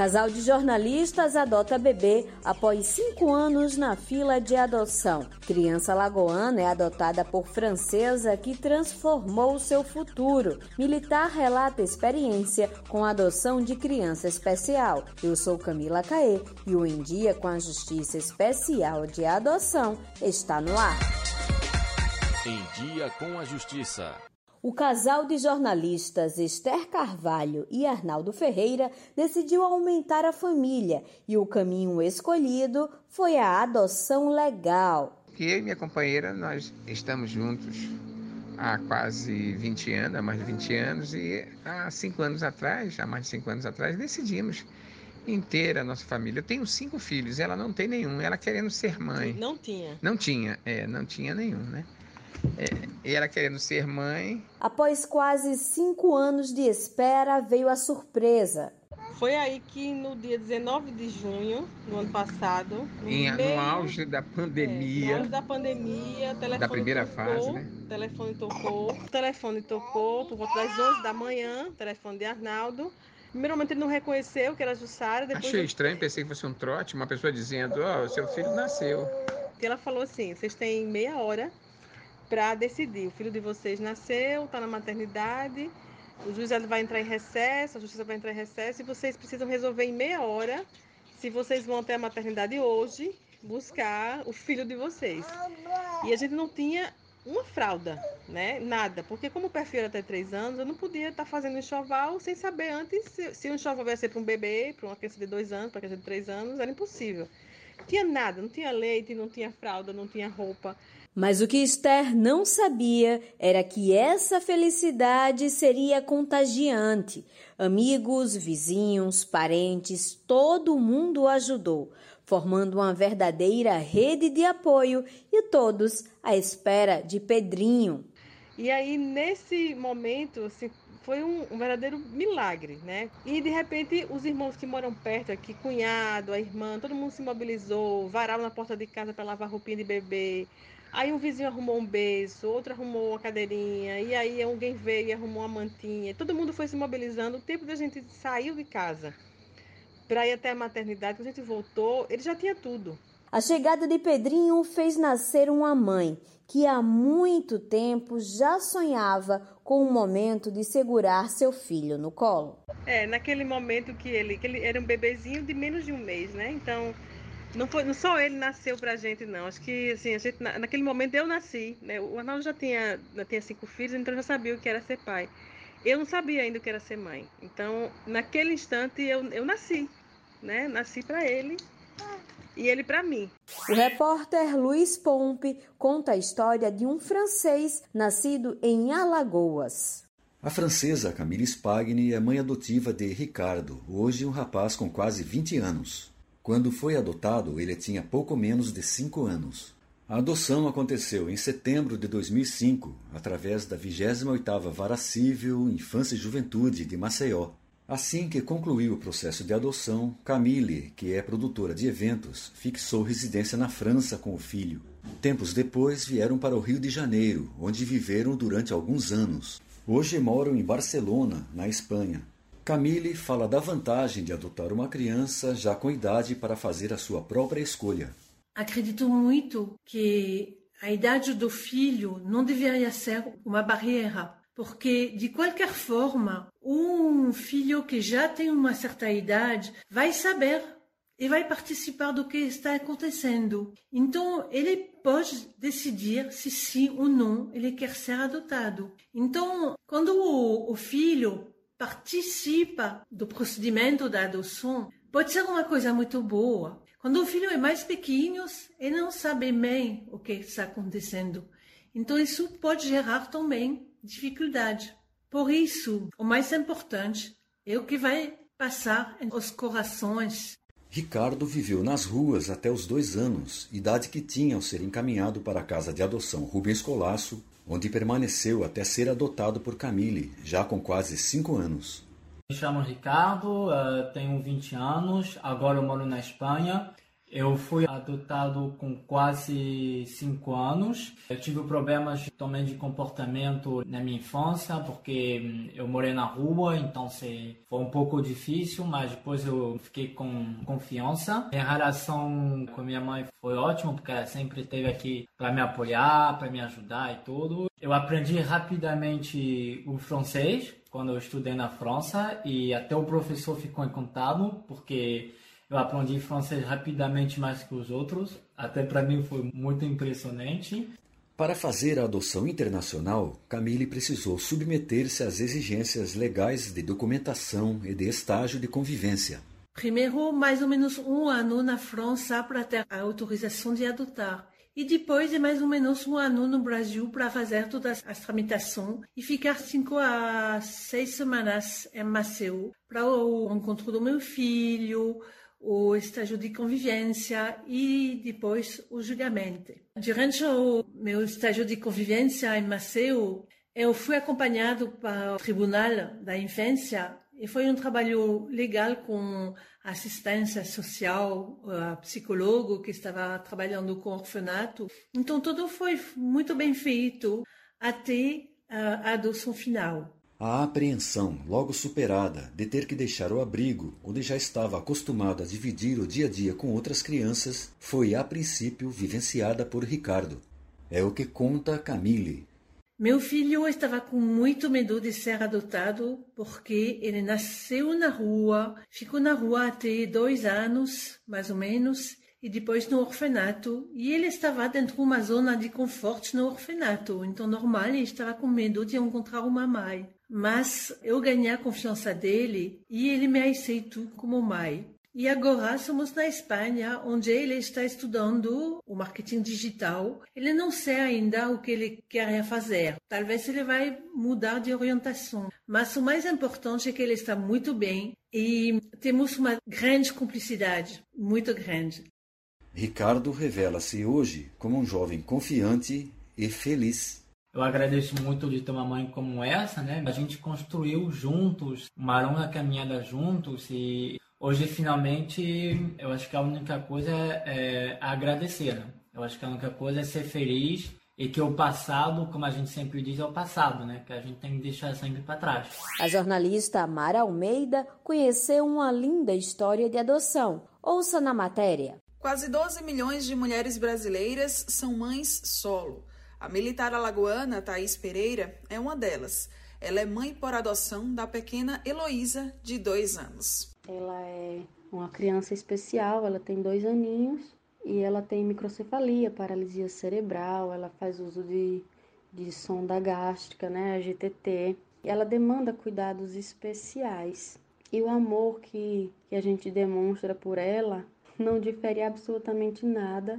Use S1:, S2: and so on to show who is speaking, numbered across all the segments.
S1: Casal de jornalistas adota bebê após cinco anos na fila de adoção. Criança lagoana é adotada por francesa que transformou seu futuro. Militar relata experiência com adoção de criança especial. Eu sou Camila Caê e o Em Dia com a Justiça Especial de Adoção está no ar.
S2: Em Dia com a Justiça.
S1: O casal de jornalistas Esther Carvalho e Arnaldo Ferreira decidiu aumentar a família e o caminho escolhido foi a adoção legal.
S3: Eu e minha companheira, nós estamos juntos há quase 20 anos, há mais de 20 anos, e há cinco anos atrás, há mais de cinco anos atrás, decidimos inteira a nossa família. Eu tenho cinco filhos, ela não tem nenhum, ela querendo ser mãe.
S4: Não tinha?
S3: Não tinha, é, não tinha nenhum, né? É, e ela querendo ser mãe.
S1: Após quase cinco anos de espera, veio a surpresa.
S4: Foi aí que no dia 19 de junho do ano passado,
S3: no, em, meio, no auge da pandemia. É,
S4: no auge da pandemia, telefone
S3: da primeira
S4: tocou,
S3: fase, né?
S4: O telefone tocou. O telefone tocou por volta das 11 da manhã, telefone de Arnaldo. Primeiramente ele não reconheceu que era Jussara. Depois
S3: Achei
S4: eu...
S3: estranho, pensei que fosse um trote, uma pessoa dizendo, ó, oh, seu filho nasceu.
S4: E ela falou assim, vocês têm meia hora para decidir. O filho de vocês nasceu, está na maternidade, o juiz vai entrar em recesso, a justiça vai entrar em recesso e vocês precisam resolver em meia hora se vocês vão até a maternidade hoje buscar o filho de vocês. E a gente não tinha uma fralda, né? Nada. Porque como o perfil era até três anos, eu não podia estar tá fazendo enxoval sem saber antes se, se o enxoval ia ser para um bebê, para uma criança de dois anos, para uma criança de três anos, era impossível. Tinha nada, não tinha leite, não tinha fralda, não tinha roupa.
S1: Mas o que Esther não sabia era que essa felicidade seria contagiante. Amigos, vizinhos, parentes, todo mundo ajudou, formando uma verdadeira rede de apoio e todos à espera de Pedrinho.
S4: E aí, nesse momento, assim, foi um, um, verdadeiro milagre, né? E de repente os irmãos que moram perto aqui, cunhado, a irmã, todo mundo se mobilizou, varal na porta de casa para lavar roupinha de bebê, Aí um vizinho arrumou um beijo, outro arrumou uma cadeirinha, e aí alguém veio e arrumou uma mantinha. Todo mundo foi se mobilizando. O tempo da gente saiu de casa para ir até a maternidade, quando a gente voltou, ele já tinha tudo.
S1: A chegada de Pedrinho fez nascer uma mãe que há muito tempo já sonhava com o momento de segurar seu filho no colo.
S4: É, naquele momento que ele, que ele era um bebezinho de menos de um mês, né? Então não foi, não só ele nasceu pra gente, não. Acho que, assim, a gente, naquele momento eu nasci, né? O Arnaldo já tinha, já tinha cinco filhos, então já sabia o que era ser pai. Eu não sabia ainda o que era ser mãe. Então, naquele instante, eu, eu nasci, né? Nasci para ele e ele para mim.
S1: O repórter Luiz Pompe conta a história de um francês nascido em Alagoas.
S5: A francesa Camille Spagni é mãe adotiva de Ricardo, hoje um rapaz com quase 20 anos. Quando foi adotado, ele tinha pouco menos de cinco anos. A adoção aconteceu em setembro de 2005, através da 28ª Vara Civil Infância e Juventude de Maceió. Assim que concluiu o processo de adoção, Camille, que é produtora de eventos, fixou residência na França com o filho. Tempos depois vieram para o Rio de Janeiro, onde viveram durante alguns anos. Hoje moram em Barcelona, na Espanha. Camille fala da vantagem de adotar uma criança já com idade para fazer a sua própria escolha.
S6: Acredito muito que a idade do filho não deveria ser uma barreira, porque de qualquer forma, um filho que já tem uma certa idade vai saber e vai participar do que está acontecendo. Então, ele pode decidir se sim ou não ele quer ser adotado. Então, quando o, filho participa do procedimento da adoção, pode ser uma coisa muito boa. Quando o filho é mais pequeno, ele não sabe bem o que está acontecendo. Então isso pode gerar também dificuldade. Por isso, o mais importante é o que vai passar nos corações.
S5: Ricardo viveu nas ruas até os dois anos, idade que tinha ao ser encaminhado para a casa de adoção Rubens Colasso, onde permaneceu até ser adotado por Camille, já com quase 5 anos.
S7: Me chamo Ricardo, uh, tenho 20 anos, agora eu moro na Espanha Eu fui adotado com quase cinco anos. Eu tive problemas também de comportamento na minha infância, porque hum, eu morei na rua, então foi um pouco difícil, mas depois eu fiquei com confiança. Minha relação com minha mãe foi ótima, porque ela sempre esteve aqui para me apoiar, para me ajudar e tudo. Eu aprendi rapidamente o francês quando eu estudei na França e até o professor ficou encantado, porque eu aprendi francês rapidamente mais que os outros. Até para mim foi muito impressionante.
S5: Para fazer a adoção internacional, Camille precisou submeter-se às exigências legais de documentação e de estágio de convivência.
S6: Primeiro, mais ou menos um ano na França para ter a autorização de adotar. E depois de mais ou menos um ano no Brasil para fazer todas as tramitações e ficar cinco a seis semanas em Maceió para o encontro do meu filho, o estágio de convivência e depois o julgamento. Durante o meu estágio de convivência em Maceió, eu fui acompanhado para o Tribunal da Infância e foi um trabalho legal com assistência social, psicólogo que estava trabalhando com orfanato. Então tudo foi muito bem feito até a adoção final.
S5: A apreensão, logo superada, de ter que deixar o abrigo, onde já estava acostumado a dividir o dia a dia com outras crianças, foi a princípio vivenciada por Ricardo. É o que conta Camille.
S6: Meu filho estava com muito medo de ser adotado porque ele nasceu na rua, ficou na rua até dois anos, mais ou menos, e depois no orfanato. E ele estava dentro de uma zona de conforto no orfanato. Então, normal, ele estava com medo de encontrar uma mãe. Mas eu ganhei a confiança dele e ele me aceitou como mãe. E agora somos na Espanha, onde ele está estudando o marketing digital. Ele não sei ainda o que ele quer fazer. Talvez ele vai mudar de orientação. Mas o mais importante é que ele está muito bem e temos uma grande cumplicidade, muito grande.
S5: Ricardo revela-se hoje como um jovem confiante e feliz.
S7: Eu agradeço muito de ter uma mãe como essa, né? A gente construiu juntos, uma longa caminhada juntos e hoje finalmente eu acho que a única coisa é, é agradecer. Né? Eu acho que a única coisa é ser feliz e que o passado, como a gente sempre diz, é o passado, né? Que a gente tem que deixar sempre para trás.
S1: A jornalista Mara Almeida conheceu uma linda história de adoção. Ouça na matéria.
S8: Quase 12 milhões de mulheres brasileiras são mães solo. A militar alagoana Thaís Pereira é uma delas. Ela é mãe por adoção da pequena Heloísa, de dois anos.
S9: Ela é uma criança especial, ela tem dois aninhos e ela tem microcefalia, paralisia cerebral, ela faz uso de, de sonda gástrica, né, a GTT. Ela demanda cuidados especiais. E o amor que, que a gente demonstra por ela não difere absolutamente nada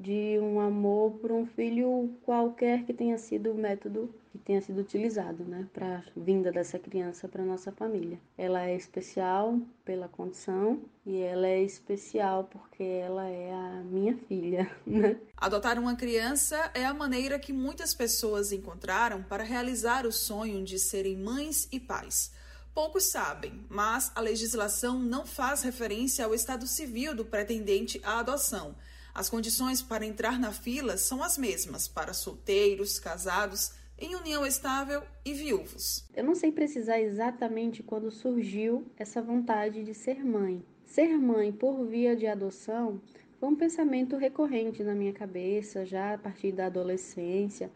S9: de um amor por um filho qualquer que tenha sido o método que tenha sido utilizado, né, para a vinda dessa criança para nossa família. Ela é especial pela condição e ela é especial porque ela é a minha filha, né?
S8: Adotar uma criança é a maneira que muitas pessoas encontraram para realizar o sonho de serem mães e pais. Poucos sabem, mas a legislação não faz referência ao estado civil do pretendente à adoção. As condições para entrar na fila são as mesmas para solteiros, casados, em união estável e viúvos.
S9: Eu não sei precisar exatamente quando surgiu essa vontade de ser mãe. Ser mãe por via de adoção foi um pensamento recorrente na minha cabeça já a partir da adolescência,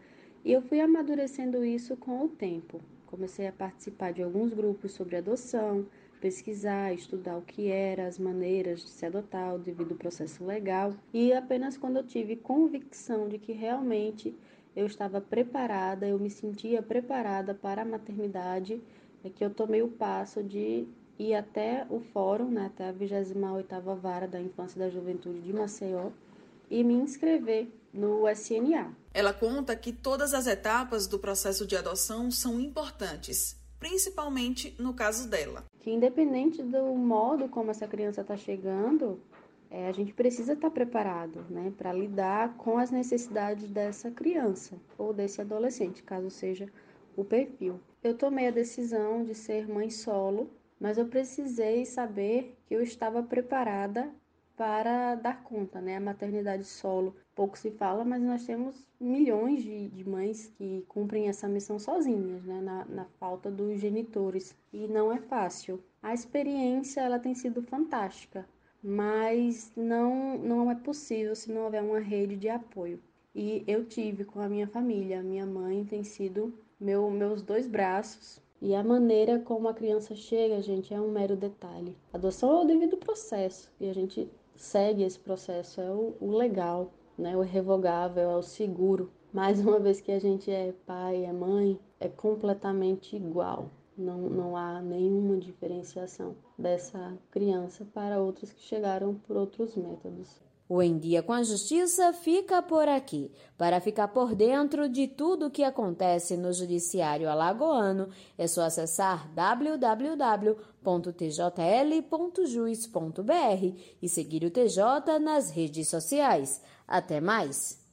S9: e eu fui amadurecendo isso com o tempo. Comecei a participar de alguns grupos sobre adoção, pesquisar, estudar o que era, as maneiras de se adotar, o devido processo legal, e apenas quando eu tive convicção de que realmente eu estava preparada, eu me sentia preparada para a maternidade, é que eu tomei o passo de ir até o fórum, né, até a 28ª Vara da Infância e da Juventude de Maceió, e me inscrever no SNA.
S8: Ela conta que todas as etapas do processo de adoção são importantes, principalmente no caso dela.
S9: Que independente do modo como essa criança está chegando, é, a gente precisa estar tá preparado né, para lidar com as necessidades dessa criança ou desse adolescente, caso seja o perfil. Eu tomei a decisão de ser mãe solo, mas eu precisei saber que eu estava preparada para dar conta, né? A maternidade solo pouco se fala, mas nós temos milhões de, de mães que cumprem essa missão sozinhas, né? Na, na falta dos genitores. E não é fácil. A experiência ela tem sido fantástica, mas não, não é possível se não houver uma rede de apoio. E eu tive com a minha família. Minha mãe tem sido meu, meus dois braços e a maneira como a criança chega, gente, é um mero detalhe. A adoção é o devido processo e a gente segue esse processo, é o, o legal, né? o irrevogável, é o seguro. Mais uma vez que a gente é pai, é mãe, é completamente igual. Não, não há nenhuma diferenciação dessa criança para outras que chegaram por outros métodos.
S1: O Em Dia com a Justiça fica por aqui. Para ficar por dentro de tudo o que acontece no Judiciário Alagoano, é só acessar www.tjl.juiz.br e seguir o TJ nas redes sociais. Até mais!